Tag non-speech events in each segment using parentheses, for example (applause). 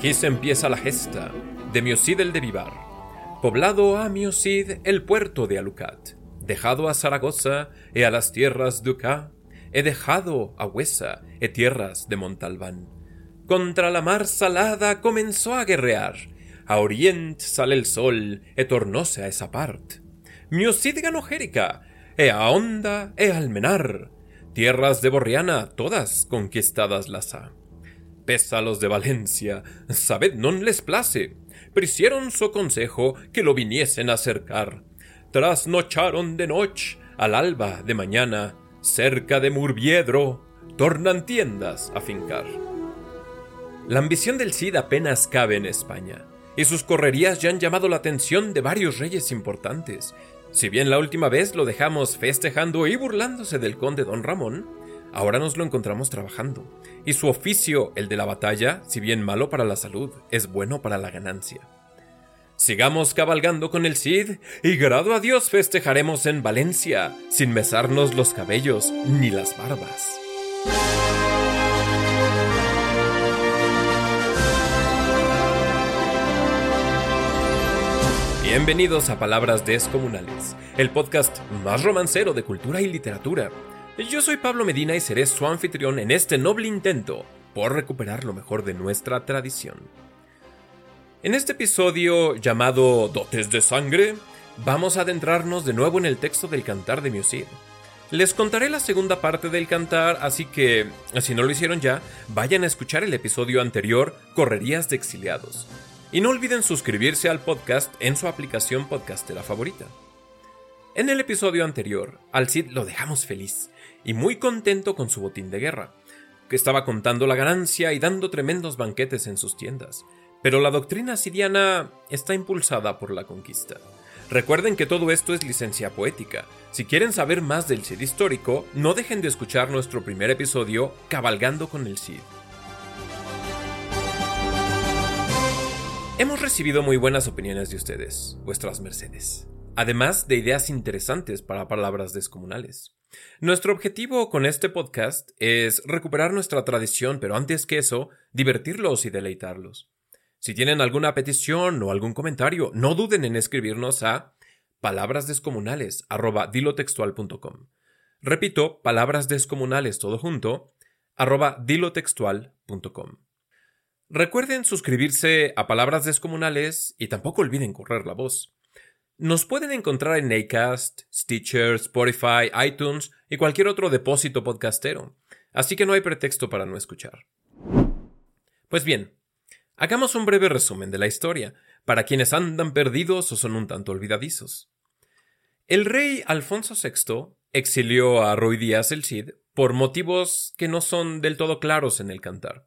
Aquí se empieza la gesta de Miocid el de Vivar. Poblado a Miocid el puerto de Alucat. Dejado a Zaragoza e a las tierras ducá. He dejado a Huesa e tierras de Montalbán. Contra la mar salada comenzó a guerrear. A orient sale el sol e tornóse a esa part. Miocid ganó Jérica, e a Honda e Almenar. Tierras de Borriana, todas conquistadas las ha los de Valencia, sabed non les place, prisieron su consejo que lo viniesen a cercar. Trasnocharon de noche, al alba de mañana, cerca de Murviedro, tornan tiendas a fincar. La ambición del Cid apenas cabe en España, y sus correrías ya han llamado la atención de varios reyes importantes. Si bien la última vez lo dejamos festejando y burlándose del conde don Ramón, ahora nos lo encontramos trabajando, y su oficio, el de la batalla, si bien malo para la salud, es bueno para la ganancia. Sigamos cabalgando con el Cid, y grado a Dios festejaremos en Valencia, sin mesarnos los cabellos ni las barbas. Bienvenidos a Palabras Descomunales, el podcast más romancero de cultura y literatura yo soy Pablo Medina y seré su anfitrión en este noble intento por recuperar lo mejor de nuestra tradición. En este episodio llamado Dotes de Sangre, vamos a adentrarnos de nuevo en el texto del cantar de Miocid. Les contaré la segunda parte del cantar, así que, si no lo hicieron ya, vayan a escuchar el episodio anterior, Correrías de Exiliados. Y no olviden suscribirse al podcast en su aplicación podcastera favorita. En el episodio anterior, al Cid lo dejamos feliz y muy contento con su botín de guerra, que estaba contando la ganancia y dando tremendos banquetes en sus tiendas. Pero la doctrina siriana está impulsada por la conquista. Recuerden que todo esto es licencia poética. Si quieren saber más del Cid histórico, no dejen de escuchar nuestro primer episodio, Cabalgando con el Cid. Hemos recibido muy buenas opiniones de ustedes, vuestras mercedes además de ideas interesantes para palabras descomunales. Nuestro objetivo con este podcast es recuperar nuestra tradición, pero antes que eso, divertirlos y deleitarlos. Si tienen alguna petición o algún comentario, no duden en escribirnos a palabrasdescomunales@dilotextual.com. Repito, palabras descomunales todo junto, dilotextual.com. Recuerden suscribirse a Palabras Descomunales y tampoco olviden correr la voz. Nos pueden encontrar en Acast, Stitcher, Spotify, iTunes y cualquier otro depósito podcastero, así que no hay pretexto para no escuchar. Pues bien, hagamos un breve resumen de la historia, para quienes andan perdidos o son un tanto olvidadizos. El rey Alfonso VI exilió a Ruy Díaz el Cid por motivos que no son del todo claros en el cantar.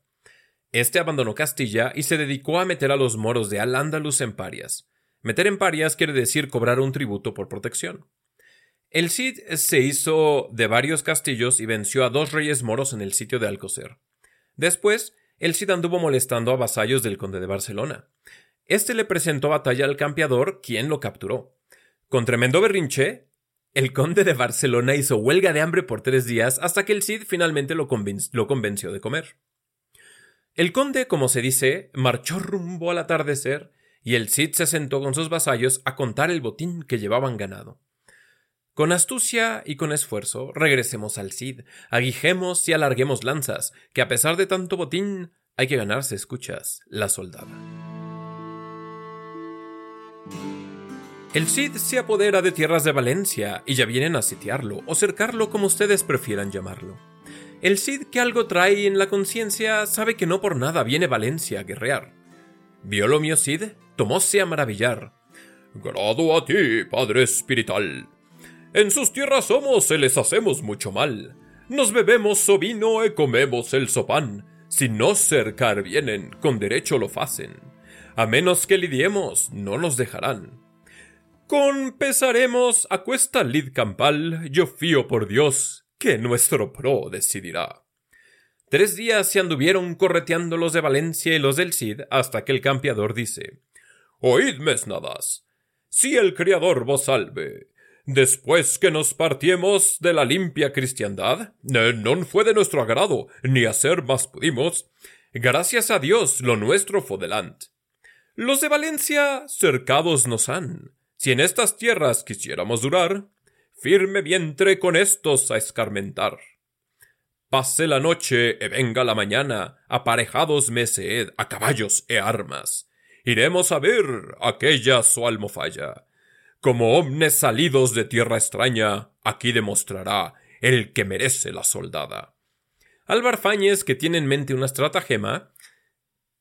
Este abandonó Castilla y se dedicó a meter a los moros de Al-Ándalus en parias, Meter en parias quiere decir cobrar un tributo por protección. El Cid se hizo de varios castillos y venció a dos reyes moros en el sitio de Alcocer. Después, el Cid anduvo molestando a vasallos del conde de Barcelona. Este le presentó batalla al campeador, quien lo capturó. Con tremendo berrinche, el conde de Barcelona hizo huelga de hambre por tres días hasta que el Cid finalmente lo, lo convenció de comer. El conde, como se dice, marchó rumbo al atardecer y el Cid se sentó con sus vasallos a contar el botín que llevaban ganado. Con astucia y con esfuerzo regresemos al Cid, aguijemos y alarguemos lanzas, que a pesar de tanto botín hay que ganarse escuchas la soldada. El Cid se apodera de tierras de Valencia y ya vienen a sitiarlo o cercarlo como ustedes prefieran llamarlo. El Cid que algo trae en la conciencia sabe que no por nada viene Valencia a guerrear. ¿Violo mío Cid? Tomóse a maravillar. Grado a ti, Padre Espiritual. En sus tierras somos se les hacemos mucho mal. Nos bebemos su vino y comemos el sopán. Si no cercar vienen, con derecho lo facen. A menos que lidiemos, no nos dejarán. Con pesaremos a cuesta lid campal, yo fío por Dios, que nuestro pro decidirá. Tres días se anduvieron correteando los de Valencia y los del Cid hasta que el campeador dice Oíd, mesnadas, si el Criador vos salve, después que nos partiemos de la limpia cristiandad, no fue de nuestro agrado, ni hacer más pudimos, Gracias a Dios lo nuestro fue delante. Los de Valencia cercados nos han. Si en estas tierras quisiéramos durar, firme vientre con estos a escarmentar. Pase la noche e venga la mañana, aparejados meseed a caballos e armas. Iremos a ver aquella su almofalla. Como omnes salidos de tierra extraña, aquí demostrará el que merece la soldada. Álvar Fáñez, que tiene en mente una estratagema,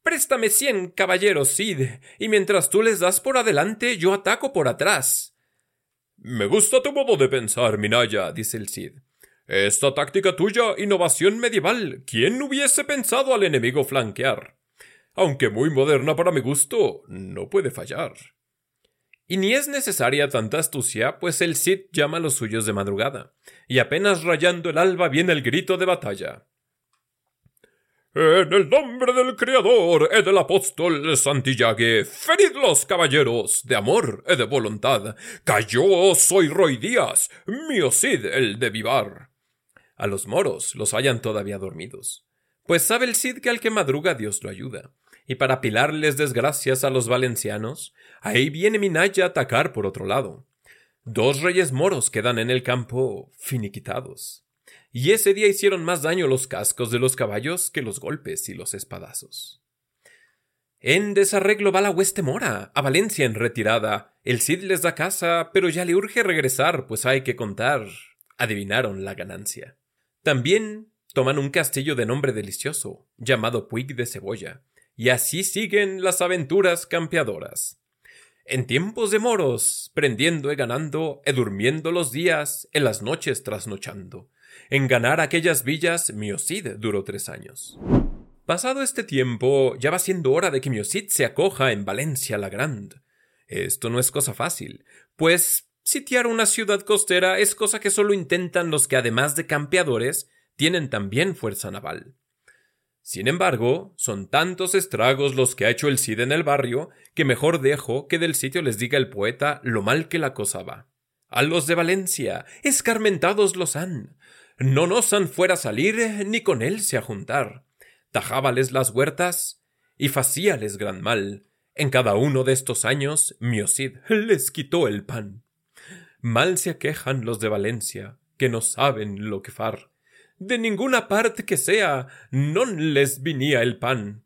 Préstame cien caballeros, Cid, y mientras tú les das por adelante, yo ataco por atrás. Me gusta tu modo de pensar, Minaya, dice el Cid. Esta táctica tuya, innovación medieval, ¿quién hubiese pensado al enemigo flanquear? Aunque muy moderna para mi gusto, no puede fallar. Y ni es necesaria tanta astucia, pues el Cid llama a los suyos de madrugada, y apenas rayando el alba viene el grito de batalla. En el nombre del Creador y del apóstol Santillague, ferid los caballeros de amor y de voluntad, cayó soy Roy Díaz, mío Cid el de Vivar. A los moros los hallan todavía dormidos, pues sabe el Cid que al que madruga Dios lo ayuda, y para apilarles desgracias a los valencianos, ahí viene Minaya a atacar por otro lado. Dos reyes moros quedan en el campo finiquitados y ese día hicieron más daño los cascos de los caballos que los golpes y los espadazos. En desarreglo va la hueste mora, a Valencia en retirada. El Cid les da casa, pero ya le urge regresar, pues hay que contar. Adivinaron la ganancia. También toman un castillo de nombre delicioso, llamado Puig de Cebolla, y así siguen las aventuras campeadoras. En tiempos de moros, prendiendo y ganando, e durmiendo los días, en las noches trasnochando. En ganar aquellas villas, Miocid duró tres años. Pasado este tiempo, ya va siendo hora de que Miocid se acoja en Valencia la Grande. Esto no es cosa fácil, pues sitiar una ciudad costera es cosa que solo intentan los que además de campeadores tienen también fuerza naval. Sin embargo, son tantos estragos los que ha hecho el Cid en el barrio que mejor dejo que del sitio les diga el poeta lo mal que la cosa va. A los de Valencia, escarmentados los han, no nos han fuera salir ni con él se juntar. Tajábales las huertas y facíales gran mal. En cada uno de estos años, Miocid les quitó el pan. Mal se aquejan los de Valencia, que no saben lo que far. De ninguna parte que sea, non les vinía el pan.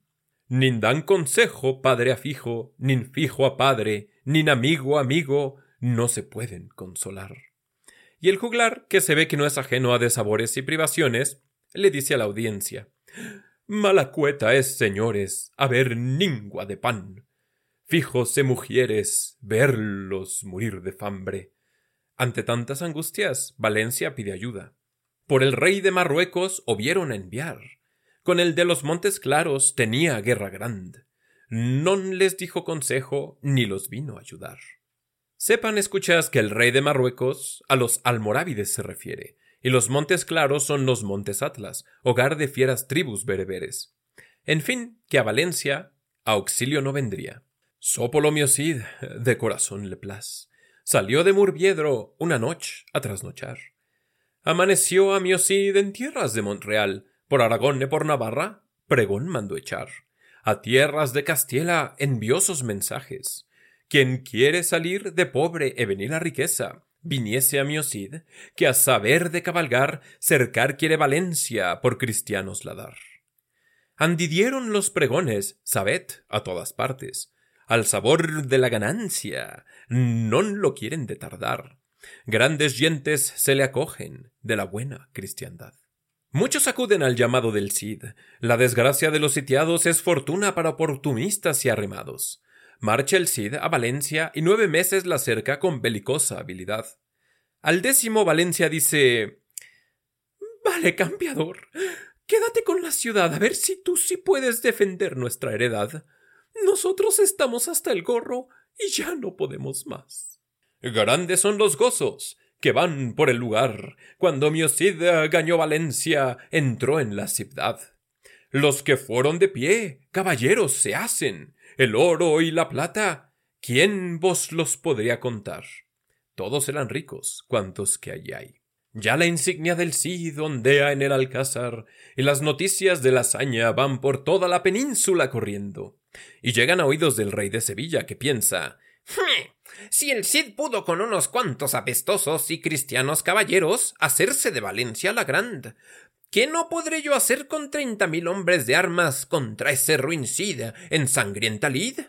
Nin dan consejo padre a fijo, nin fijo a padre, nin amigo a amigo, no se pueden consolar. Y el juglar, que se ve que no es ajeno a desabores y privaciones, le dice a la audiencia Mala cueta es, señores, haber ningua de pan. Fijose mujeres, verlos morir de fambre. Ante tantas angustias, Valencia pide ayuda. Por el rey de Marruecos vieron enviar. Con el de los Montes Claros tenía guerra grande. Non les dijo consejo ni los vino a ayudar. Sepan, escuchas, que el rey de Marruecos a los almorávides se refiere, y los montes claros son los montes Atlas, hogar de fieras tribus bereberes. En fin, que a Valencia auxilio no vendría. Sopolo Miocid, de corazón le plaz, salió de Murviedro una noche a trasnochar. Amaneció a Miocid en tierras de Montreal, por Aragón y por Navarra, pregón mandó echar. A tierras de Castilla enviosos mensajes quien quiere salir de pobre e venir a riqueza, viniese a mi Cid, que a saber de cabalgar, cercar quiere Valencia por cristianos la dar. Andidieron los pregones, sabed, a todas partes, al sabor de la ganancia, non lo quieren de tardar. Grandes yentes se le acogen de la buena cristiandad. Muchos acuden al llamado del Cid. La desgracia de los sitiados es fortuna para oportunistas y arrimados. Marcha el Cid a Valencia y nueve meses la cerca con belicosa habilidad. Al décimo Valencia dice Vale, campeador, quédate con la ciudad a ver si tú sí puedes defender nuestra heredad. Nosotros estamos hasta el gorro y ya no podemos más. Grandes son los gozos que van por el lugar cuando mi Cid ganó Valencia entró en la ciudad. Los que fueron de pie, caballeros se hacen, el oro y la plata, ¿quién vos los podría contar? Todos eran ricos, cuantos que allí hay. Ya la insignia del Cid ondea en el alcázar, y las noticias de la hazaña van por toda la península corriendo. Y llegan a oídos del rey de Sevilla, que piensa Si el Cid pudo con unos cuantos apestosos y cristianos caballeros hacerse de Valencia la Grande, ¿qué no podré yo hacer con treinta mil hombres de armas contra ese ruin Cid en sangrienta lid?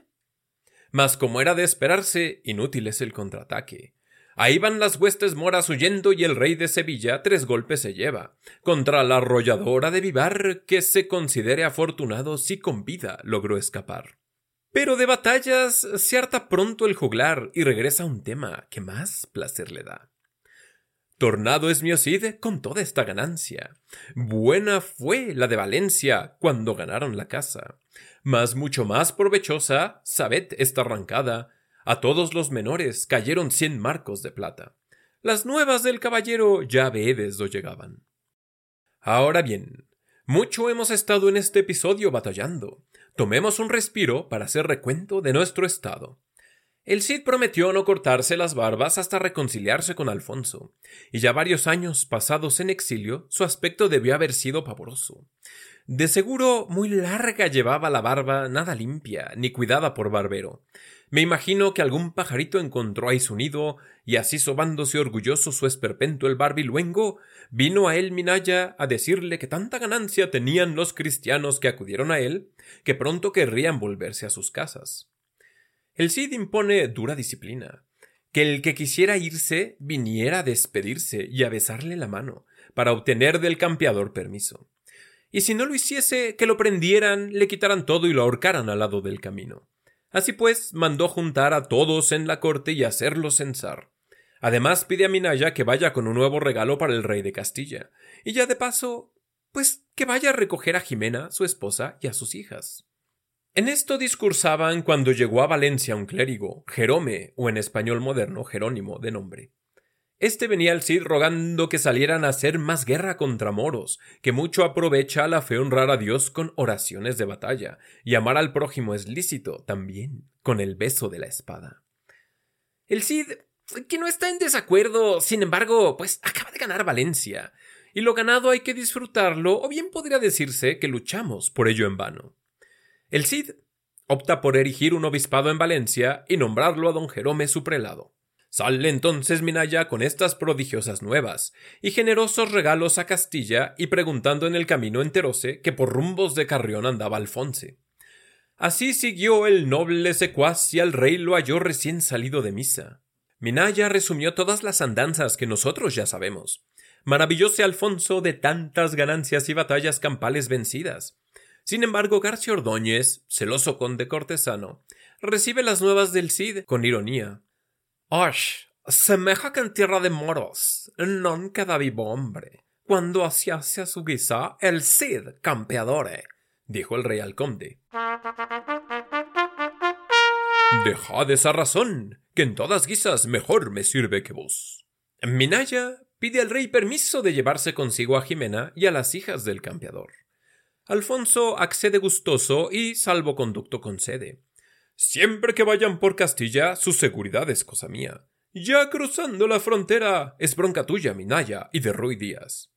Mas como era de esperarse, inútil es el contraataque. Ahí van las huestes moras huyendo y el rey de Sevilla tres golpes se lleva, contra la arrolladora de Vivar, que se considere afortunado si con vida logró escapar. Pero de batallas se harta pronto el juglar y regresa a un tema que más placer le da. Tornado es mi con toda esta ganancia. Buena fue la de Valencia cuando ganaron la casa. Mas mucho más provechosa, sabed esta arrancada, a todos los menores cayeron cien marcos de plata. Las nuevas del caballero ya veedes do llegaban. Ahora bien, mucho hemos estado en este episodio batallando. Tomemos un respiro para hacer recuento de nuestro estado. El Cid prometió no cortarse las barbas hasta reconciliarse con Alfonso, y ya varios años pasados en exilio su aspecto debió haber sido pavoroso. De seguro muy larga llevaba la barba, nada limpia, ni cuidada por barbero, me imagino que algún pajarito encontró ahí su nido, y así sobándose orgulloso su esperpento el barbiluengo, vino a él Minaya a decirle que tanta ganancia tenían los cristianos que acudieron a él, que pronto querrían volverse a sus casas. El Cid impone dura disciplina, que el que quisiera irse viniera a despedirse y a besarle la mano, para obtener del campeador permiso. Y si no lo hiciese, que lo prendieran, le quitaran todo y lo ahorcaran al lado del camino. Así pues, mandó juntar a todos en la corte y hacerlos censar. Además pide a Minaya que vaya con un nuevo regalo para el rey de Castilla, y ya de paso, pues que vaya a recoger a Jimena, su esposa, y a sus hijas. En esto discursaban cuando llegó a Valencia un clérigo, Jerome, o en español moderno Jerónimo de nombre. Este venía al Cid rogando que salieran a hacer más guerra contra moros, que mucho aprovecha la fe honrar a Dios con oraciones de batalla, y amar al prójimo es lícito también con el beso de la espada. El Cid, que no está en desacuerdo, sin embargo, pues acaba de ganar Valencia, y lo ganado hay que disfrutarlo, o bien podría decirse que luchamos por ello en vano. El Cid opta por erigir un obispado en Valencia y nombrarlo a don Jerome su prelado. Sale entonces Minaya con estas prodigiosas nuevas, y generosos regalos a Castilla, y preguntando en el camino enteróse que por rumbos de Carrión andaba Alfonse. Así siguió el noble secuaz y al rey lo halló recién salido de misa. Minaya resumió todas las andanzas que nosotros ya sabemos. Maravillóse Alfonso de tantas ganancias y batallas campales vencidas. Sin embargo, García Ordóñez, celoso conde cortesano, recibe las nuevas del Cid con ironía, Osh, semeja que en tierra de moros non queda vivo hombre, cuando hacia su guisa el Cid campeadore, dijo el rey al conde. Dejad esa razón, que en todas guisas mejor me sirve que vos. Minaya pide al rey permiso de llevarse consigo a Jimena y a las hijas del campeador. Alfonso accede gustoso y salvoconducto concede. Siempre que vayan por Castilla, su seguridad es cosa mía. Ya cruzando la frontera, es bronca tuya, Minaya, y de Ruy Díaz.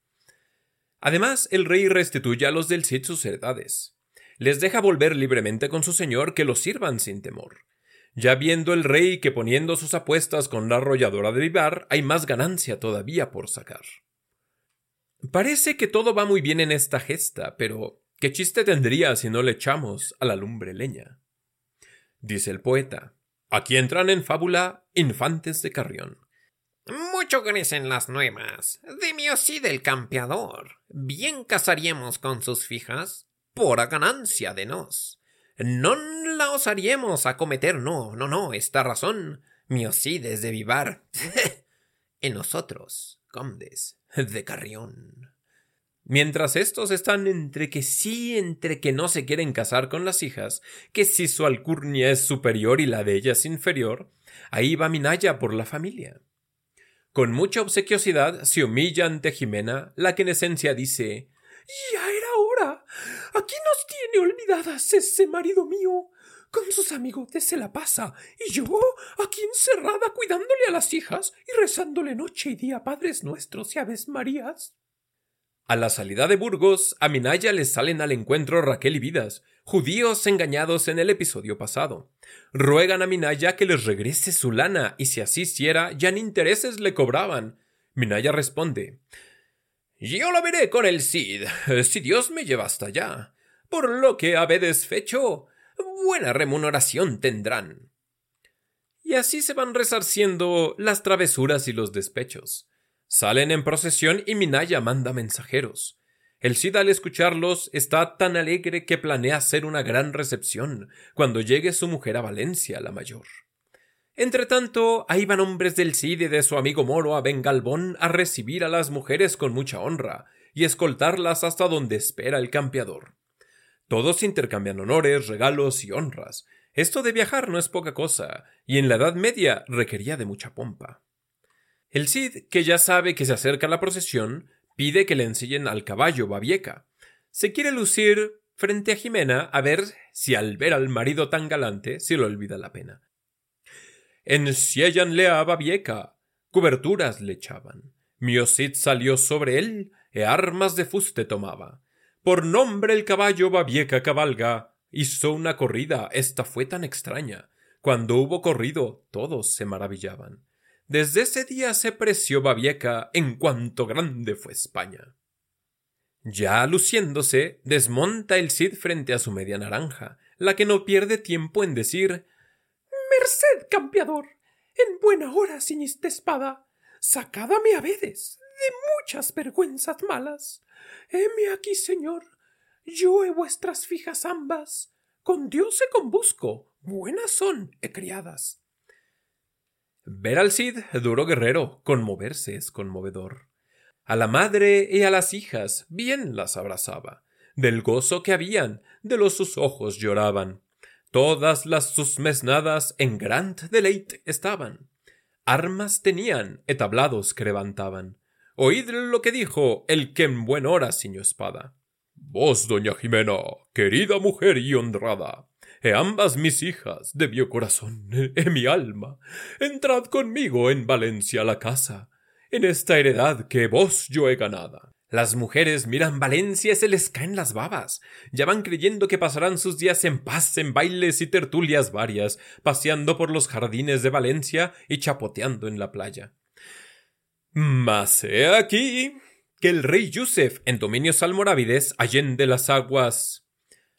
Además, el rey restituye a los del Cid sus heredades. Les deja volver libremente con su señor que los sirvan sin temor. Ya viendo el rey que poniendo sus apuestas con la arrolladora de Vivar hay más ganancia todavía por sacar. Parece que todo va muy bien en esta gesta, pero ¿qué chiste tendría si no le echamos a la lumbre leña? Dice el poeta. Aquí entran en fábula infantes de Carrión. Mucho crecen las nuevas, de mi sí del campeador. Bien casaríamos con sus fijas, por ganancia de nos. No la osaríamos acometer, no, no, no, esta razón, miocides de vivar. (laughs) en nosotros, condes de Carrión. Mientras estos están entre que sí, entre que no se quieren casar con las hijas, que si su alcurnia es superior y la de ellas inferior, ahí va Minaya por la familia. Con mucha obsequiosidad se humilla ante Jimena, la que en esencia dice Ya era hora. Aquí nos tiene olvidadas ese marido mío. con sus amigotes se la pasa, y yo aquí encerrada cuidándole a las hijas y rezándole noche y día Padres Nuestros y Aves Marías. A la salida de Burgos, a Minaya le salen al encuentro Raquel y Vidas, judíos engañados en el episodio pasado. Ruegan a Minaya que les regrese su lana, y si así hiciera, ya ni intereses le cobraban. Minaya responde Yo la veré con el Cid, si Dios me lleva hasta allá. Por lo que habedes fecho, buena remuneración tendrán. Y así se van resarciendo las travesuras y los despechos. Salen en procesión y Minaya manda mensajeros. El Cid al escucharlos está tan alegre que planea hacer una gran recepción cuando llegue su mujer a Valencia, la mayor. Entretanto, ahí van hombres del Cid y de su amigo Moro a Bengalbón a recibir a las mujeres con mucha honra y escoltarlas hasta donde espera el campeador. Todos intercambian honores, regalos y honras. Esto de viajar no es poca cosa, y en la Edad Media requería de mucha pompa. El Cid, que ya sabe que se acerca la procesión, pide que le ensillen al caballo Babieca. Se quiere lucir frente a Jimena a ver si al ver al marido tan galante se le olvida la pena. Enciéllanle a Babieca, coberturas le echaban. Mio Cid salió sobre él e armas de fuste tomaba. Por nombre el caballo Babieca cabalga. Hizo una corrida, esta fue tan extraña. Cuando hubo corrido, todos se maravillaban. Desde ese día se preció Babieca en cuanto grande fue España. Ya luciéndose, desmonta el Cid frente a su media naranja, la que no pierde tiempo en decir Merced, campeador, en buena hora ciñiste espada, sacádame a vedes de muchas vergüenzas malas. Heme aquí, señor, yo he vuestras fijas ambas, con Dios he con busco, buenas son, he criadas. Ver al Cid, duro guerrero, conmoverse es conmovedor. A la madre y a las hijas bien las abrazaba. Del gozo que habían, de los sus ojos lloraban. Todas las sus mesnadas en gran deleite estaban. Armas tenían, etablados que levantaban. Oíd lo que dijo el que en buen hora ciñó espada. Vos, doña Jimena, querida mujer y honrada, e ambas mis hijas de mi corazón, e mi alma, entrad conmigo en Valencia la casa, en esta heredad que vos yo he ganada. Las mujeres miran Valencia y se les caen las babas. Ya van creyendo que pasarán sus días en paz, en bailes y tertulias varias, paseando por los jardines de Valencia y chapoteando en la playa. Mas he aquí que el rey Yusef, en dominios almorávides, allende las aguas,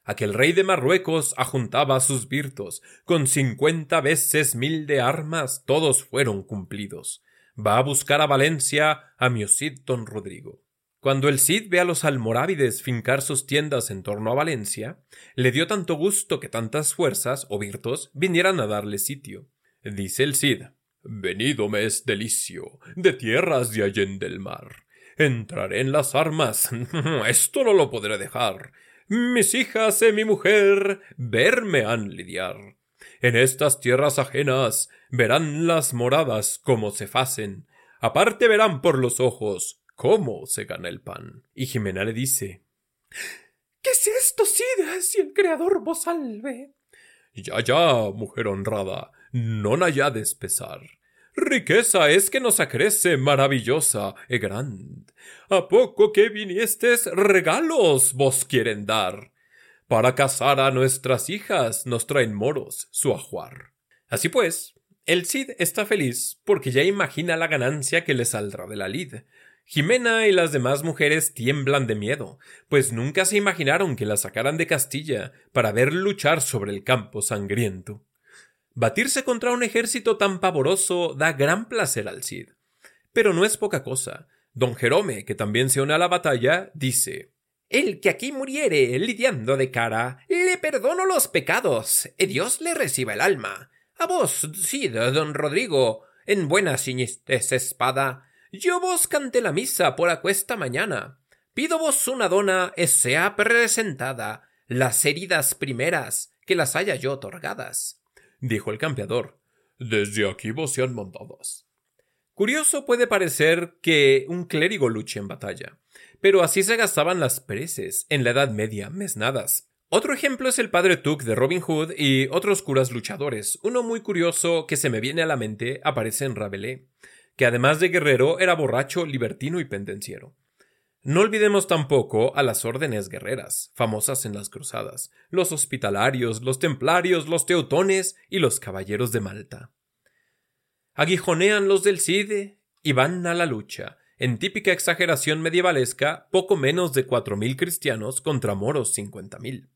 aquel rey de Marruecos ajuntaba sus virtos, con cincuenta veces mil de armas, todos fueron cumplidos. Va a buscar a Valencia a mi Cid don Rodrigo. Cuando el Cid ve a los almorávides fincar sus tiendas en torno a Valencia, le dio tanto gusto que tantas fuerzas o virtos vinieran a darle sitio. Dice el Cid, Venido me es delicio, de tierras de allende del mar. Entraré en las armas. (laughs) Esto no lo podré dejar. Mis hijas y mi mujer verme han lidiar. En estas tierras ajenas verán las moradas cómo se facen. Aparte verán por los ojos cómo se gana el pan. Y Jimena le dice ¿Qué es esto, Cid? Si el Creador vos salve. Ya, ya, mujer honrada, no nayades pesar. Riqueza es que nos acrece maravillosa e gran. A poco que viniestes regalos vos quieren dar. Para casar a nuestras hijas nos traen moros su ajuar. Así pues, el Cid está feliz porque ya imagina la ganancia que le saldrá de la lid. Jimena y las demás mujeres tiemblan de miedo, pues nunca se imaginaron que la sacaran de Castilla para ver luchar sobre el campo sangriento. Batirse contra un ejército tan pavoroso da gran placer al Cid. Pero no es poca cosa. Don Jerome, que también se une a la batalla, dice El que aquí muriere lidiando de cara, le perdono los pecados, y Dios le reciba el alma. A vos, Cid, don Rodrigo, en buena ciñistes espada, yo vos canté la misa por acuesta mañana. Pido vos una dona e sea presentada, las heridas primeras, que las haya yo otorgadas dijo el campeador. Desde aquí vos sean mandadas. Curioso puede parecer que un clérigo luche en batalla, pero así se gastaban las preces en la Edad Media, mesnadas. Otro ejemplo es el padre Tuk de Robin Hood y otros curas luchadores. Uno muy curioso que se me viene a la mente aparece en Rabelais, que además de guerrero era borracho, libertino y pendenciero. No olvidemos tampoco a las órdenes guerreras, famosas en las cruzadas, los hospitalarios, los templarios, los teutones y los caballeros de Malta. Aguijonean los del Cid y van a la lucha, en típica exageración medievalesca, poco menos de cuatro mil cristianos contra moros cincuenta mil.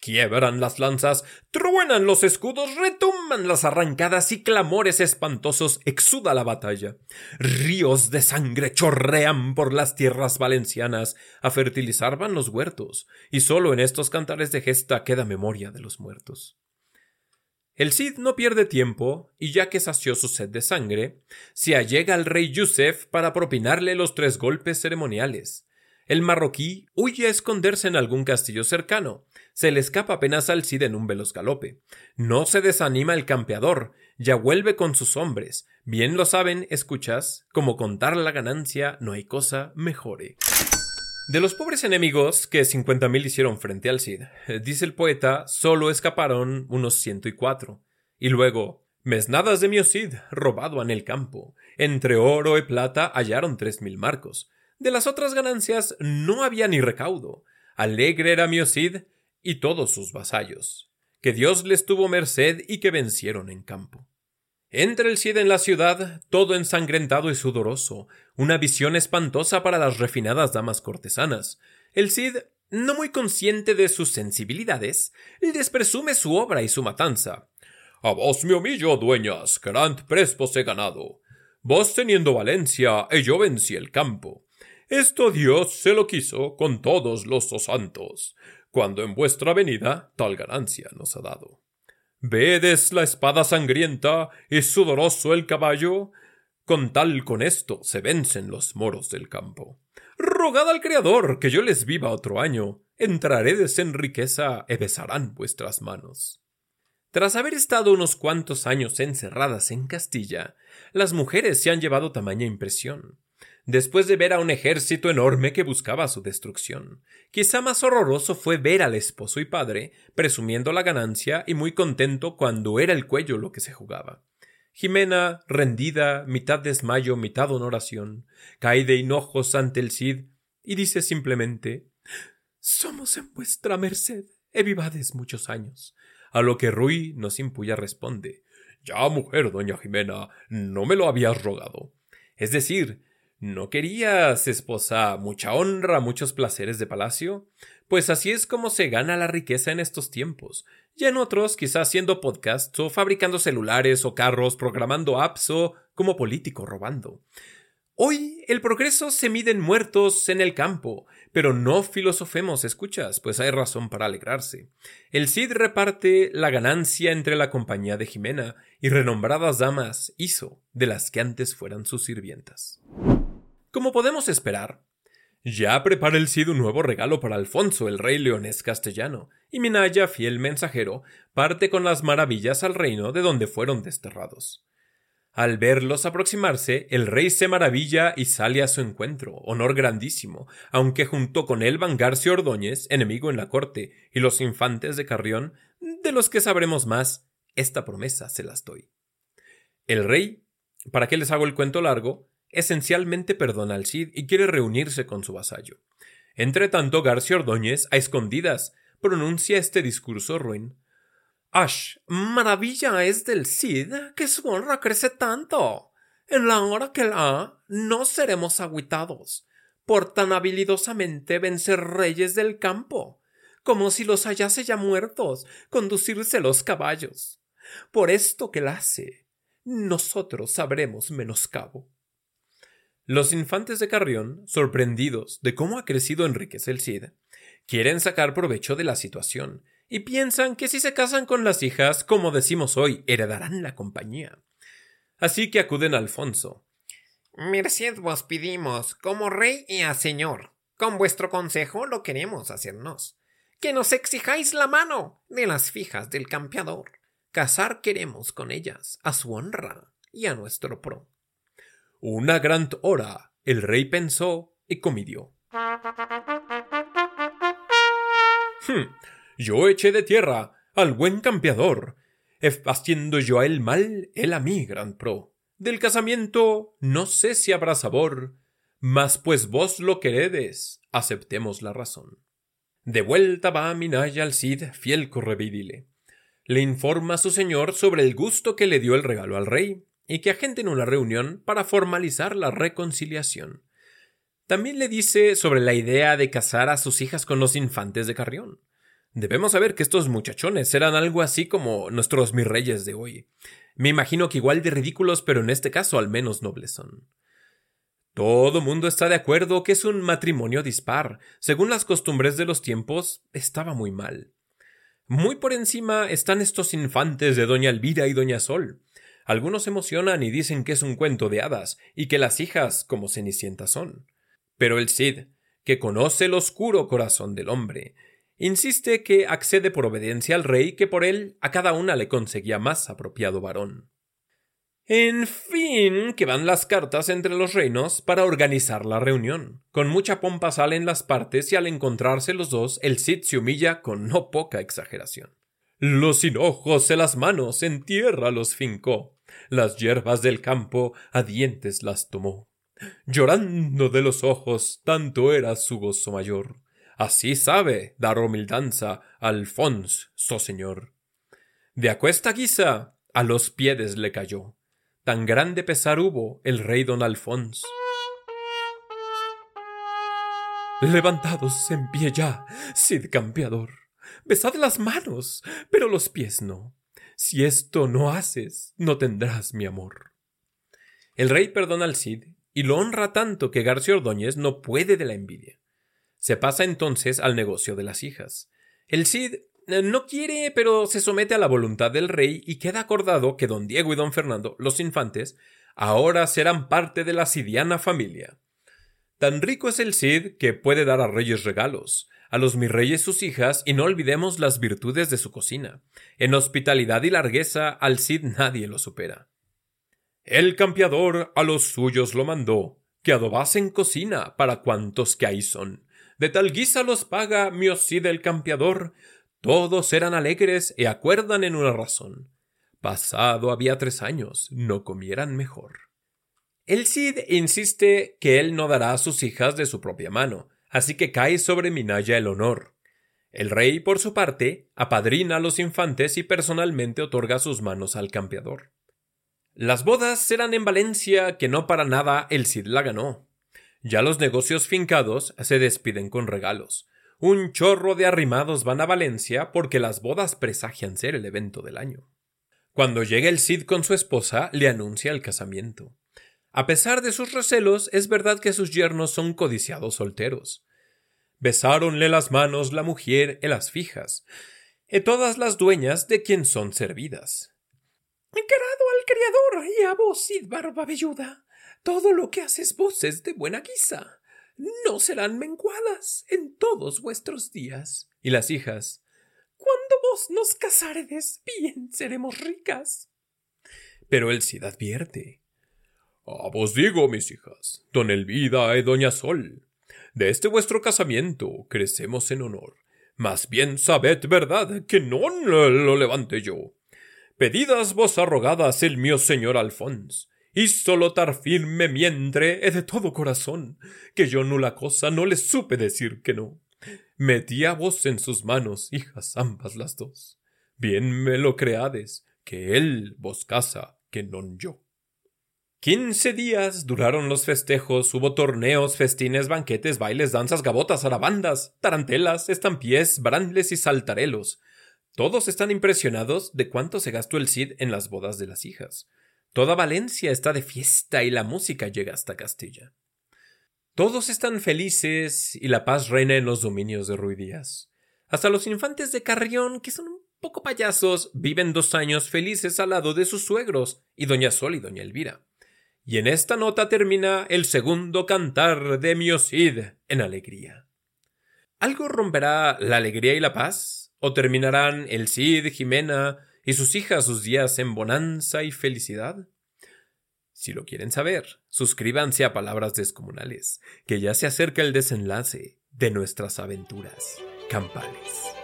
Quiebran las lanzas, truenan los escudos, retumban las arrancadas y clamores espantosos exuda la batalla. Ríos de sangre chorrean por las tierras valencianas, a fertilizar van los huertos, y solo en estos cantares de gesta queda memoria de los muertos. El Cid no pierde tiempo, y ya que sació su sed de sangre, se allega al rey Yusef para propinarle los tres golpes ceremoniales. El marroquí huye a esconderse en algún castillo cercano, se le escapa apenas al Cid en un veloz galope. No se desanima el campeador, ya vuelve con sus hombres. Bien lo saben, escuchas, como contar la ganancia no hay cosa mejore. De los pobres enemigos que cincuenta mil hicieron frente al Cid, eh, dice el poeta, solo escaparon unos ciento y cuatro. Y luego, mesnadas de mi Cid, robado en el campo. Entre oro y plata hallaron tres mil marcos. De las otras ganancias no había ni recaudo. Alegre era mi Cid, y todos sus vasallos, que Dios les tuvo merced y que vencieron en campo. Entra el Cid en la ciudad, todo ensangrentado y sudoroso, una visión espantosa para las refinadas damas cortesanas. El Cid, no muy consciente de sus sensibilidades, les presume su obra y su matanza. A vos me humillo, dueñas, gran prespos he ganado. Vos teniendo Valencia, y yo vencí el campo. Esto Dios se lo quiso con todos los santos cuando en vuestra venida tal ganancia nos ha dado. Vedes la espada sangrienta y sudoroso el caballo, con tal con esto se vencen los moros del campo. Rogad al Creador que yo les viva otro año, entraredes en riqueza y besarán vuestras manos. Tras haber estado unos cuantos años encerradas en Castilla, las mujeres se han llevado tamaña impresión después de ver a un ejército enorme que buscaba su destrucción. Quizá más horroroso fue ver al esposo y padre presumiendo la ganancia y muy contento cuando era el cuello lo que se jugaba. Jimena, rendida, mitad desmayo, mitad honoración, cae de hinojos ante el Cid y dice simplemente Somos en vuestra merced, e vivades muchos años. A lo que Ruy nos impuya responde Ya, mujer, doña Jimena, no me lo habías rogado. Es decir, ¿No querías, esposa, mucha honra, muchos placeres de palacio? Pues así es como se gana la riqueza en estos tiempos. Y en otros, quizás haciendo podcasts o fabricando celulares o carros, programando apps o como político robando. Hoy el progreso se mide en muertos en el campo, pero no filosofemos, escuchas, pues hay razón para alegrarse. El Cid reparte la ganancia entre la compañía de Jimena y renombradas damas hizo de las que antes fueran sus sirvientas. Como podemos esperar, ya prepara el Cid un nuevo regalo para Alfonso, el rey leonés castellano, y Minaya, fiel mensajero, parte con las maravillas al reino de donde fueron desterrados. Al verlos aproximarse, el rey se maravilla y sale a su encuentro, honor grandísimo, aunque junto con él van García Ordóñez, enemigo en la corte, y los infantes de Carrión, de los que sabremos más, esta promesa se las doy. El rey, ¿para qué les hago el cuento largo? Esencialmente perdona al Cid y quiere reunirse con su vasallo. Entre tanto, García Ordóñez, a escondidas, pronuncia este discurso ruin. Ash, maravilla es del Cid que su honra crece tanto. En la hora que la no seremos agüitados, por tan habilidosamente vencer reyes del campo, como si los hallase ya muertos, conducirse los caballos. Por esto que la hace, nosotros sabremos menoscabo. Los infantes de Carrión, sorprendidos de cómo ha crecido Enriquez el Cid, quieren sacar provecho de la situación y piensan que si se casan con las hijas, como decimos hoy, heredarán la compañía. Así que acuden a Alfonso. Merced vos pedimos, como rey y a señor. Con vuestro consejo lo queremos hacernos. Que nos exijáis la mano de las fijas del campeador. Casar queremos con ellas, a su honra y a nuestro pro. Una gran hora. El rey pensó y comidió. Hmm. Yo eché de tierra al buen campeador, haciendo yo a él mal, él a mí gran pro. Del casamiento no sé si habrá sabor, mas pues vos lo queredes, aceptemos la razón. De vuelta va Minaya al Cid, fiel correvidile. Le informa a su señor sobre el gusto que le dio el regalo al rey, y que agenten una reunión para formalizar la reconciliación. También le dice sobre la idea de casar a sus hijas con los infantes de Carrión. Debemos saber que estos muchachones eran algo así como nuestros mirreyes de hoy. Me imagino que igual de ridículos, pero en este caso al menos nobles son. Todo mundo está de acuerdo que es un matrimonio dispar. Según las costumbres de los tiempos, estaba muy mal. Muy por encima están estos infantes de doña Elvira y doña Sol. Algunos se emocionan y dicen que es un cuento de hadas y que las hijas como cenicientas son. Pero el Cid, que conoce el oscuro corazón del hombre, Insiste que accede por obediencia al rey que por él a cada una le conseguía más apropiado varón. En fin, que van las cartas entre los reinos para organizar la reunión. Con mucha pompa salen las partes y al encontrarse los dos, el Cid se humilla con no poca exageración. Los hinojos de las manos en tierra los fincó, las hierbas del campo a dientes las tomó. Llorando de los ojos, tanto era su gozo mayor, Así sabe dar humildanza Alfons, so señor. De aquesta guisa a los pies le cayó. Tan grande pesar hubo el rey don Alfons. Levantados en pie ya, Cid campeador. Besad las manos, pero los pies no. Si esto no haces, no tendrás mi amor. El rey perdona al Cid y lo honra tanto que García Ordóñez no puede de la envidia. Se pasa entonces al negocio de las hijas. El Cid eh, no quiere, pero se somete a la voluntad del rey y queda acordado que don Diego y don Fernando, los infantes, ahora serán parte de la cidiana familia. Tan rico es el Cid que puede dar a reyes regalos, a los mis reyes sus hijas, y no olvidemos las virtudes de su cocina. En hospitalidad y largueza al Cid nadie lo supera. El campeador a los suyos lo mandó, que adobasen cocina para cuantos que ahí son, de tal guisa los paga mi Cid el campeador, todos eran alegres y acuerdan en una razón. Pasado había tres años, no comieran mejor. El Cid insiste que él no dará a sus hijas de su propia mano, así que cae sobre Minaya el honor. El rey, por su parte, apadrina a los infantes y personalmente otorga sus manos al campeador. Las bodas serán en Valencia, que no para nada el Cid la ganó. Ya los negocios fincados se despiden con regalos. Un chorro de arrimados van a Valencia porque las bodas presagian ser el evento del año. Cuando llega el Cid con su esposa, le anuncia el casamiento. A pesar de sus recelos, es verdad que sus yernos son codiciados solteros. Besáronle las manos la mujer en las fijas, y todas las dueñas de quien son servidas. Encarado al criador y a vos, Cid Barba Velluda, todo lo que haces vos es de buena guisa. No serán menguadas en todos vuestros días. Y las hijas. Cuando vos nos casaredes, bien seremos ricas. Pero el Cid advierte. A vos digo, mis hijas, don Elvida y doña Sol, de este vuestro casamiento crecemos en honor. Más bien sabed verdad que no lo levante yo. Pedidas vos arrogadas el mío señor Alfons, y solo tar firme mientre de todo corazón, que yo nula cosa no le supe decir que no. Metí a vos en sus manos, hijas ambas las dos. Bien me lo creades, que él vos casa, que non yo. Quince días duraron los festejos, hubo torneos, festines, banquetes, bailes, danzas, gabotas, arabandas, tarantelas, estampiés, brandles y saltarelos. Todos están impresionados de cuánto se gastó el Cid en las bodas de las hijas. Toda Valencia está de fiesta y la música llega hasta Castilla. Todos están felices y la paz reina en los dominios de Ruy Díaz. Hasta los infantes de Carrión, que son un poco payasos, viven dos años felices al lado de sus suegros y doña Sol y doña Elvira. Y en esta nota termina el segundo cantar de mi Cid en alegría. ¿Algo romperá la alegría y la paz? ¿O terminarán el Cid, Jimena, y sus hijas sus días en bonanza y felicidad? Si lo quieren saber, suscríbanse a Palabras Descomunales, que ya se acerca el desenlace de nuestras aventuras campales.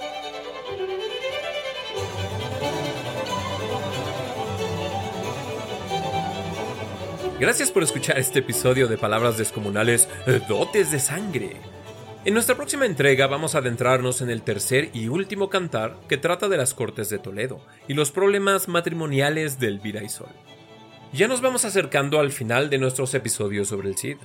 Gracias por escuchar este episodio de Palabras Descomunales, Dotes de Sangre. En nuestra próxima entrega vamos a adentrarnos en el tercer y último cantar que trata de las Cortes de Toledo y los problemas matrimoniales de Elvira y Sol. Ya nos vamos acercando al final de nuestros episodios sobre el Cid.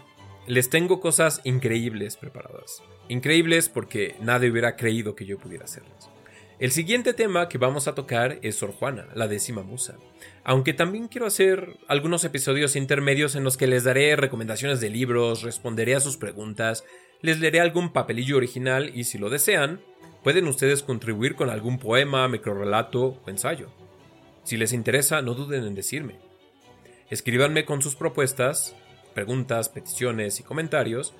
Les tengo cosas increíbles preparadas. Increíbles porque nadie hubiera creído que yo pudiera hacerlas. El siguiente tema que vamos a tocar es Sor Juana, la décima musa. Aunque también quiero hacer algunos episodios intermedios en los que les daré recomendaciones de libros, responderé a sus preguntas les leeré algún papelillo original y si lo desean, pueden ustedes contribuir con algún poema, microrelato o ensayo. Si les interesa, no duden en decirme. Escríbanme con sus propuestas, preguntas, peticiones y comentarios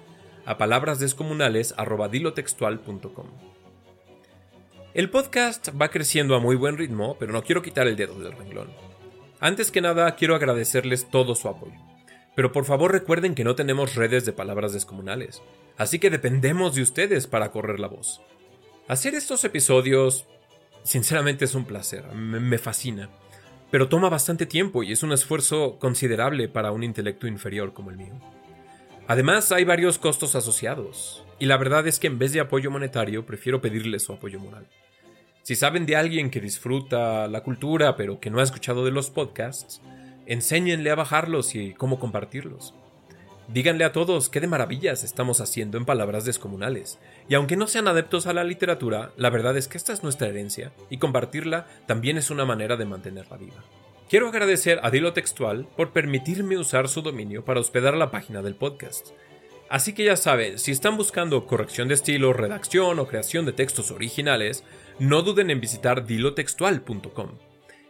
a palabrasdescomunales.com. El podcast va creciendo a muy buen ritmo, pero no quiero quitar el dedo del renglón. Antes que nada, quiero agradecerles todo su apoyo. Pero por favor recuerden que no tenemos redes de palabras descomunales así que dependemos de ustedes para correr la voz. Hacer estos episodios, sinceramente es un placer, me, fascina, pero toma bastante tiempo y es un esfuerzo considerable para un intelecto inferior como el mío. Además, hay varios costos asociados, y la verdad es que en vez de apoyo monetario, prefiero pedirles su apoyo moral. Si saben de alguien que disfruta la cultura pero que no ha escuchado de los podcasts, enséñenle a bajarlos y cómo compartirlos. Díganle a todos qué de maravillas estamos haciendo en palabras descomunales. Y aunque no sean adeptos a la literatura, la verdad es que esta es nuestra herencia y compartirla también es una manera de mantenerla viva. Quiero agradecer a Dilo Textual por permitirme usar su dominio para hospedar la página del podcast. Así que ya saben, si están buscando corrección de estilo, redacción o creación de textos originales, no duden en visitar dilotextual.com.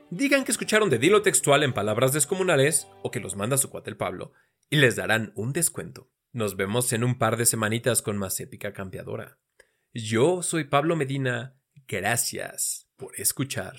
Digan que escucharon de Dilo Textual en palabras descomunales o que los manda su cuate el Pablo y les darán un descuento. Nos vemos en un par de semanitas con más épica campeadora. Yo soy Pablo Medina. Gracias por escuchar.